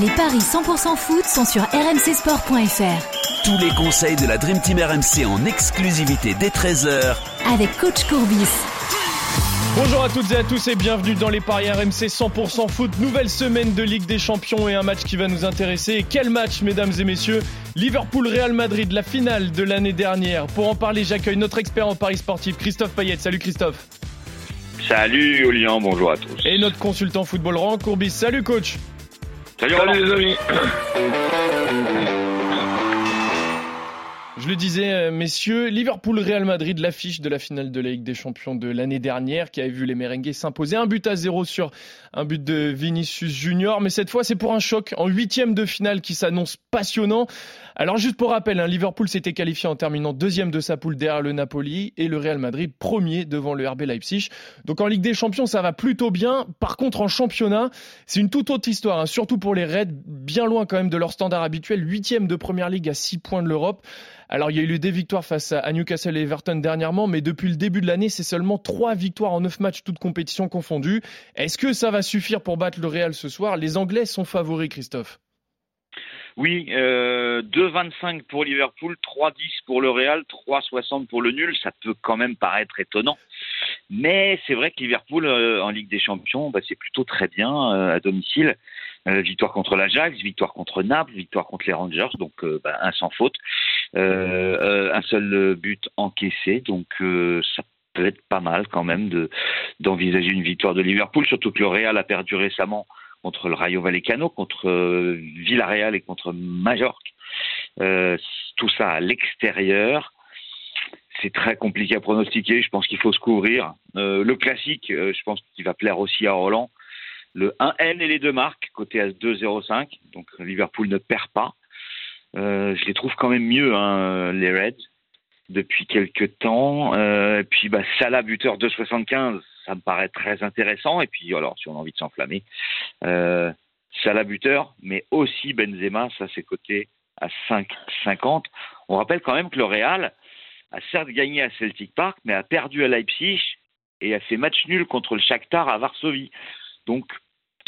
Les paris 100% foot sont sur rmcsport.fr. Tous les conseils de la Dream Team RMC en exclusivité dès 13h avec coach Courbis. Bonjour à toutes et à tous et bienvenue dans les paris RMC 100% foot. Nouvelle semaine de Ligue des Champions et un match qui va nous intéresser. Et quel match, mesdames et messieurs? Liverpool-Real Madrid, la finale de l'année dernière. Pour en parler, j'accueille notre expert en paris sportif, Christophe Payet. Salut Christophe. Salut Olian, bonjour à tous. Et notre consultant football Roland Courbis. Salut coach. Salut, les amis. Je le disais, euh, messieurs, Liverpool-Real Madrid, l'affiche de la finale de la Ligue des Champions de l'année dernière, qui avait vu les merengues s'imposer un but à zéro sur un but de Vinicius Junior. Mais cette fois, c'est pour un choc en huitième de finale qui s'annonce passionnant. Alors, juste pour rappel, hein, Liverpool s'était qualifié en terminant deuxième de sa poule derrière le Napoli et le Real Madrid premier devant le RB Leipzig. Donc, en Ligue des Champions, ça va plutôt bien. Par contre, en championnat, c'est une toute autre histoire, hein, surtout pour les Reds, bien loin quand même de leur standard habituel. Huitième de première ligue à six points de l'Europe. Alors, il y a eu des victoires face à Newcastle et Everton dernièrement, mais depuis le début de l'année, c'est seulement trois victoires en neuf matchs, toutes compétitions confondues. Est-ce que ça va suffire pour battre le Real ce soir? Les Anglais sont favoris, Christophe. Oui, euh, 2,25 pour Liverpool, 3,10 pour le Real, 3,60 pour le nul. Ça peut quand même paraître étonnant. Mais c'est vrai que Liverpool euh, en Ligue des Champions, bah, c'est plutôt très bien euh, à domicile. Euh, victoire contre l'Ajax, victoire contre Naples, victoire contre les Rangers, donc bah, un sans faute. Un seul but encaissé, donc ça peut être pas mal quand même de d'envisager une victoire de Liverpool, surtout que le Real a perdu récemment contre le Rayo Vallecano, contre Villarreal et contre Majorque. tout ça à l'extérieur c'est très compliqué à pronostiquer. Je pense qu'il faut se couvrir. Euh, le classique, euh, je pense qu'il va plaire aussi à Roland. Le 1N et les deux marques, côté à 2-0-5. Donc Liverpool ne perd pas. Euh, je les trouve quand même mieux, hein, les Reds, depuis quelques temps. et puis bah, Salah, buteur 2-75, ça me paraît très intéressant. Et puis alors, si on a envie de s'enflammer, Salah, buteur, mais aussi Benzema, ça c'est côté à 5-50. On rappelle quand même que le Real, a certes gagné à Celtic Park, mais a perdu à Leipzig et a fait match nul contre le Shakhtar à Varsovie. Donc,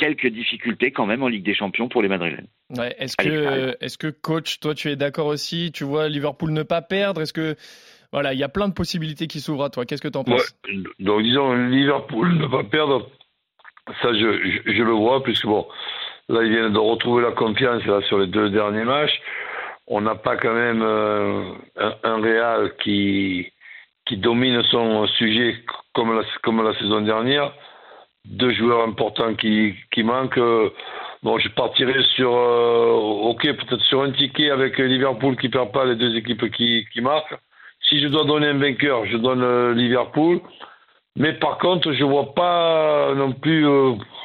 quelques difficultés quand même en Ligue des Champions pour les Madrilènes. Ouais, est-ce que, est-ce que coach, toi tu es d'accord aussi? Tu vois Liverpool ne pas perdre? Est-ce que voilà, il y a plein de possibilités qui s'ouvrent à toi. Qu'est-ce que tu en penses? Donc disons Liverpool ne pas perdre, ça je, je, le vois puisque bon, là ils viennent de retrouver la confiance là, sur les deux derniers matchs on n'a pas quand même euh, un, un, Real qui, qui domine son sujet comme la, comme la saison dernière. Deux joueurs importants qui, qui manquent. Bon, je partirai sur, euh, ok, peut-être sur un ticket avec Liverpool qui perd pas les deux équipes qui, qui marquent. Si je dois donner un vainqueur, je donne euh, Liverpool. Mais par contre, je vois pas non plus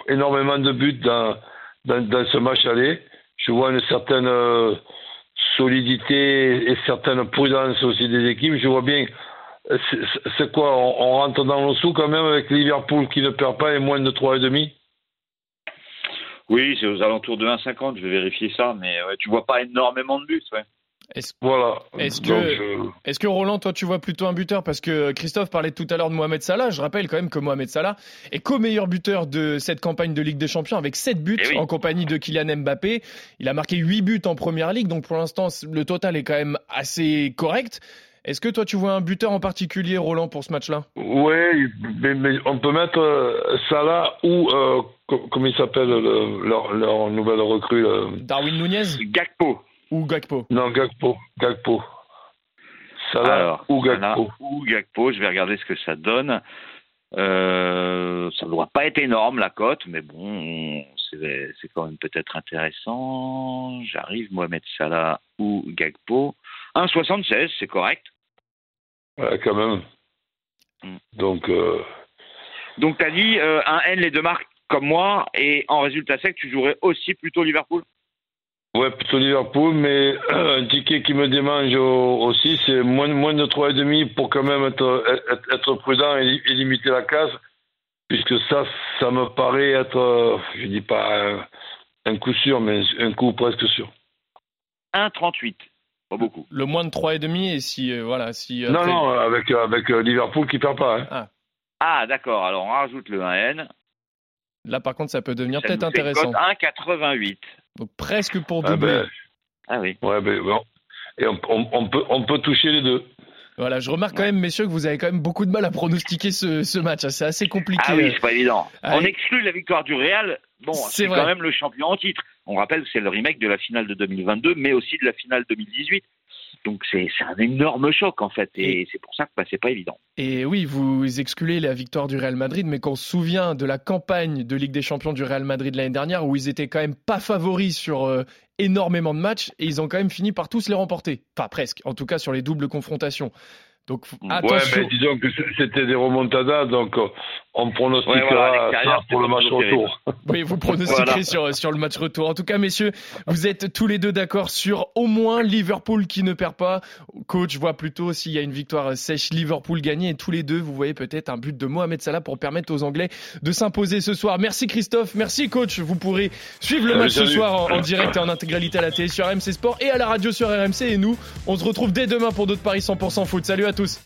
énormément de buts dans, dans, dans, ce match aller. Je vois une certaine solidité et certaine prudence aussi des équipes. Je vois bien, c'est quoi on, rentre dans le sous quand même avec Liverpool qui ne perd pas et moins de 3,5 Oui, c'est aux alentours de 1,50. Je vais vérifier ça, mais ouais, tu vois pas énormément de buts. Ouais. Est-ce voilà. est que, est que Roland, toi, tu vois plutôt un buteur? Parce que Christophe parlait tout à l'heure de Mohamed Salah. Je rappelle quand même que Mohamed Salah est co-meilleur buteur de cette campagne de Ligue des Champions avec 7 buts eh en compagnie de Kylian Mbappé. Il a marqué 8 buts en première ligue, donc pour l'instant, le total est quand même assez correct. Est-ce que toi, tu vois un buteur en particulier, Roland, pour ce match-là? Oui, mais, on peut mettre euh, Salah ou, euh, comment il s'appelle, leur, leur, nouvelle recrue Darwin Nunez Gakpo. Ou Gakpo Non, Gakpo. Gakpo. Salah ou Gakpo. ou Gakpo, je vais regarder ce que ça donne. Euh, ça ne doit pas être énorme la cote, mais bon, c'est quand même peut-être intéressant. J'arrive, Mohamed Salah ou Gakpo. 1,76, c'est correct. Ouais, quand même. Hmm. Donc. Euh... Donc, tu as dit euh, un N, les deux marques comme moi, et en résultat sec, tu jouerais aussi plutôt Liverpool? Ouais, plutôt Liverpool, mais un ticket qui me démange aussi, c'est moins, moins de 3,5 pour quand même être, être, prudent et, limiter la casse, puisque ça, ça me paraît être, je dis pas un, coup sûr, mais un coup presque sûr. 1,38. Pas beaucoup. Le moins de 3,5 et si, euh, voilà, si. Euh, non, non, avec, avec euh, Liverpool qui perd pas. Hein. Ah, ah d'accord. Alors on rajoute le 1N. Là, par contre, ça peut devenir peut-être intéressant. 1,88. Donc presque pour Ah doubler. ben, Ah oui. ouais, ben, bon. Et on, on- on peut, on peut toucher les deux. Voilà, je remarque quand même, messieurs, que vous avez quand même beaucoup de mal à pronostiquer ce, ce match. hein. C'est assez compliqué. Ah oui, c'est pas évident. Ah On exclut la victoire du Real. Bon, C'est quand même le champion en titre. On rappelle que c'est le remake de la finale de 2022, mais aussi de la finale 2018. Donc c'est un énorme choc en fait, et, c'est pour ça que bah, c'est pas évident. Et oui, vous excluez la victoire du Real Madrid, mais quand on se souvient de la campagne de Ligue des Champions du Real Madrid l'année dernière, où ils étaient quand même pas favoris sur euh, énormément de matchs, et ils ont quand même fini par tous les remporter. Enfin, presque, en tout cas sur les doubles confrontations. Donc Ouais, attention. Ouais, ben, disons que c'était des remontadas, donc euh, on pronostiquera Ouais, voilà, ça pour le match retour. Oui, vous pronostiquez Voilà. sur, sur le match retour. En tout cas, messieurs, vous êtes tous les deux d'accord sur au moins Liverpool qui ne perd pas. Coach voit plutôt s'il y a une victoire sèche, Liverpool gagné. Et tous les deux, vous voyez peut-être un but de Mohamed Salah pour permettre aux Anglais de s'imposer ce soir. Merci Christophe, merci coach. Vous pourrez suivre le Salut, match ce soir en, en direct et en intégralité à la télé sur RMC Sport et à la radio sur RMC. Et nous, on se retrouve dès demain pour d'autres paris 100% foot. Salut à tous.